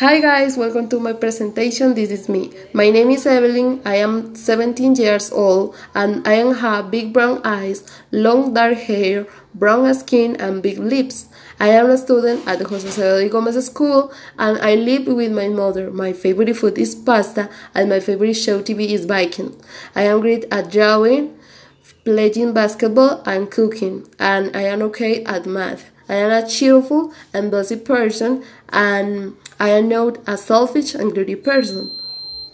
Hi guys, welcome to my presentation. This is me. My name is Evelyn. I am 17 years old and I have big brown eyes, long dark hair, brown skin and big lips. I am a student at Jose Acevedo Gomez School and I live with my mother. My favorite food is pasta and my favorite show TV is Viking. I am great at drawing, playing basketball and cooking and I am okay at math. I am a cheerful and busy person and I am not a selfish and greedy person.